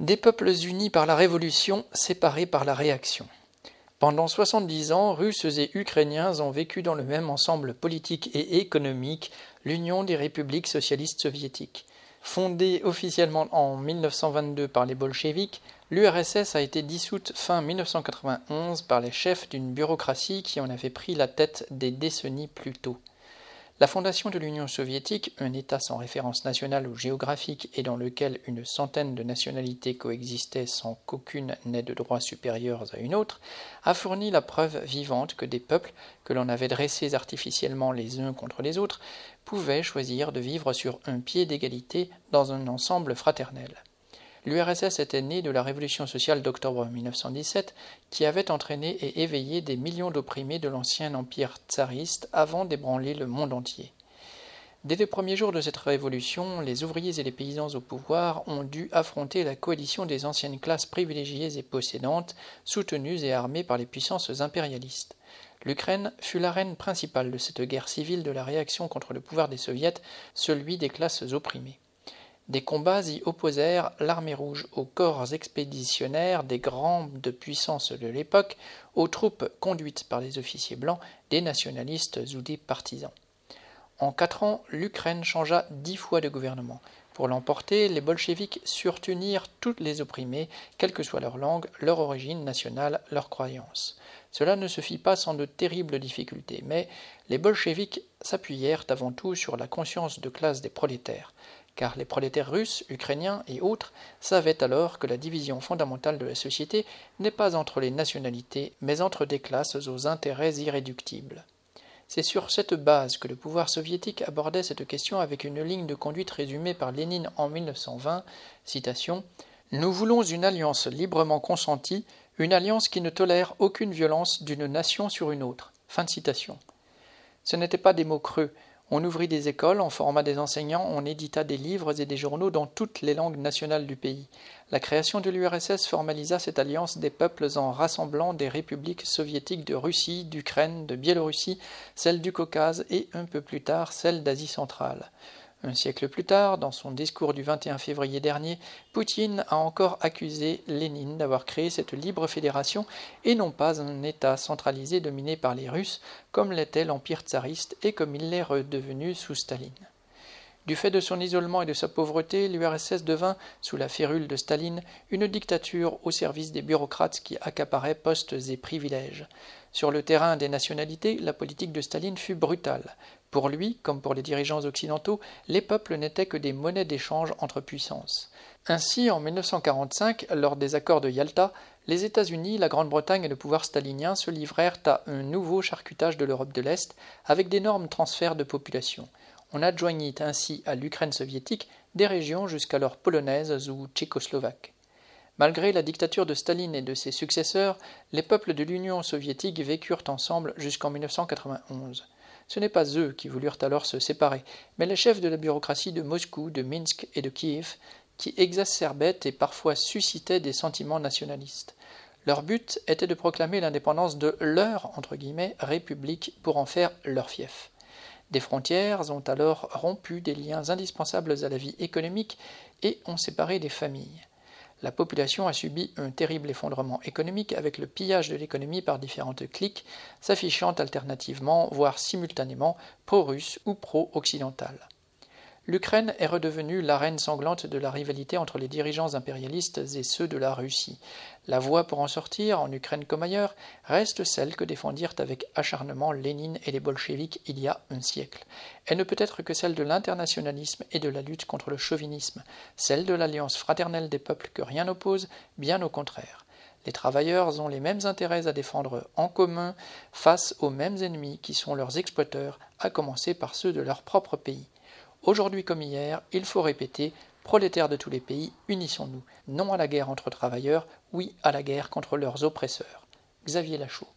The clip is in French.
Des peuples unis par la révolution, séparés par la réaction. Pendant 70 ans, Russes et Ukrainiens ont vécu dans le même ensemble politique et économique, l'Union des républiques socialistes soviétiques. Fondée officiellement en 1922 par les bolcheviks, l'URSS a été dissoute fin 1991 par les chefs d'une bureaucratie qui en avait pris la tête des décennies plus tôt. La fondation de l'Union soviétique, un État sans référence nationale ou géographique et dans lequel une centaine de nationalités coexistaient sans qu'aucune n'ait de droits supérieurs à une autre, a fourni la preuve vivante que des peuples, que l'on avait dressés artificiellement les uns contre les autres, pouvaient choisir de vivre sur un pied d'égalité dans un ensemble fraternel. L'URSS était née de la révolution sociale d'octobre 1917 qui avait entraîné et éveillé des millions d'opprimés de l'ancien empire tsariste avant d'ébranler le monde entier. Dès les premiers jours de cette révolution, les ouvriers et les paysans au pouvoir ont dû affronter la coalition des anciennes classes privilégiées et possédantes, soutenues et armées par les puissances impérialistes. L'Ukraine fut l'arène principale de cette guerre civile de la réaction contre le pouvoir des soviets, celui des classes opprimées. Des combats y opposèrent l'armée rouge aux corps expéditionnaires des grandes puissances de l'époque, aux troupes conduites par les officiers blancs, des nationalistes ou des partisans. En quatre ans, l'Ukraine changea dix fois de gouvernement. Pour l'emporter, les bolcheviks surent toutes les opprimés, quelle que soit leur langue, leur origine nationale, leur croyance. Cela ne se fit pas sans de terribles difficultés, mais les bolcheviks s'appuyèrent avant tout sur la conscience de classe des prolétaires car les prolétaires russes, ukrainiens et autres savaient alors que la division fondamentale de la société n'est pas entre les nationalités, mais entre des classes aux intérêts irréductibles. C'est sur cette base que le pouvoir soviétique abordait cette question avec une ligne de conduite résumée par Lénine en 1920, citation Nous voulons une alliance librement consentie, une alliance qui ne tolère aucune violence d'une nation sur une autre. Fin citation. Ce n'étaient pas des mots creux, on ouvrit des écoles, on forma des enseignants, on édita des livres et des journaux dans toutes les langues nationales du pays. La création de l'URSS formalisa cette alliance des peuples en rassemblant des républiques soviétiques de Russie, d'Ukraine, de Biélorussie, celles du Caucase et un peu plus tard celles d'Asie centrale. Un siècle plus tard, dans son discours du 21 février dernier, Poutine a encore accusé Lénine d'avoir créé cette libre fédération et non pas un État centralisé dominé par les Russes, comme l'était l'Empire tsariste et comme il l'est redevenu sous Staline. Du fait de son isolement et de sa pauvreté, l'URSS devint, sous la férule de Staline, une dictature au service des bureaucrates qui accaparaient postes et privilèges. Sur le terrain des nationalités, la politique de Staline fut brutale. Pour lui, comme pour les dirigeants occidentaux, les peuples n'étaient que des monnaies d'échange entre puissances. Ainsi, en 1945, lors des accords de Yalta, les États-Unis, la Grande-Bretagne et le pouvoir stalinien se livrèrent à un nouveau charcutage de l'Europe de l'Est, avec d'énormes transferts de population. On adjoignit ainsi à l'Ukraine soviétique des régions jusqu'alors polonaises ou tchécoslovaques. Malgré la dictature de Staline et de ses successeurs, les peuples de l'Union soviétique vécurent ensemble jusqu'en 1991. Ce n'est pas eux qui voulurent alors se séparer, mais les chefs de la bureaucratie de Moscou, de Minsk et de Kiev, qui exacerbaient et parfois suscitaient des sentiments nationalistes. Leur but était de proclamer l'indépendance de leur entre guillemets république pour en faire leur fief. Des frontières ont alors rompu des liens indispensables à la vie économique et ont séparé des familles. La population a subi un terrible effondrement économique avec le pillage de l'économie par différentes cliques, s'affichant alternativement, voire simultanément, pro-russe ou pro-occidentale l'Ukraine est redevenue l'arène sanglante de la rivalité entre les dirigeants impérialistes et ceux de la Russie. La voie pour en sortir, en Ukraine comme ailleurs, reste celle que défendirent avec acharnement Lénine et les bolcheviks il y a un siècle. Elle ne peut être que celle de l'internationalisme et de la lutte contre le chauvinisme, celle de l'alliance fraternelle des peuples que rien n'oppose, bien au contraire. Les travailleurs ont les mêmes intérêts à défendre en commun face aux mêmes ennemis qui sont leurs exploiteurs, à commencer par ceux de leur propre pays. Aujourd'hui comme hier, il faut répéter Prolétaires de tous les pays, unissons-nous, non à la guerre entre travailleurs, oui à la guerre contre leurs oppresseurs. Xavier Lachaud.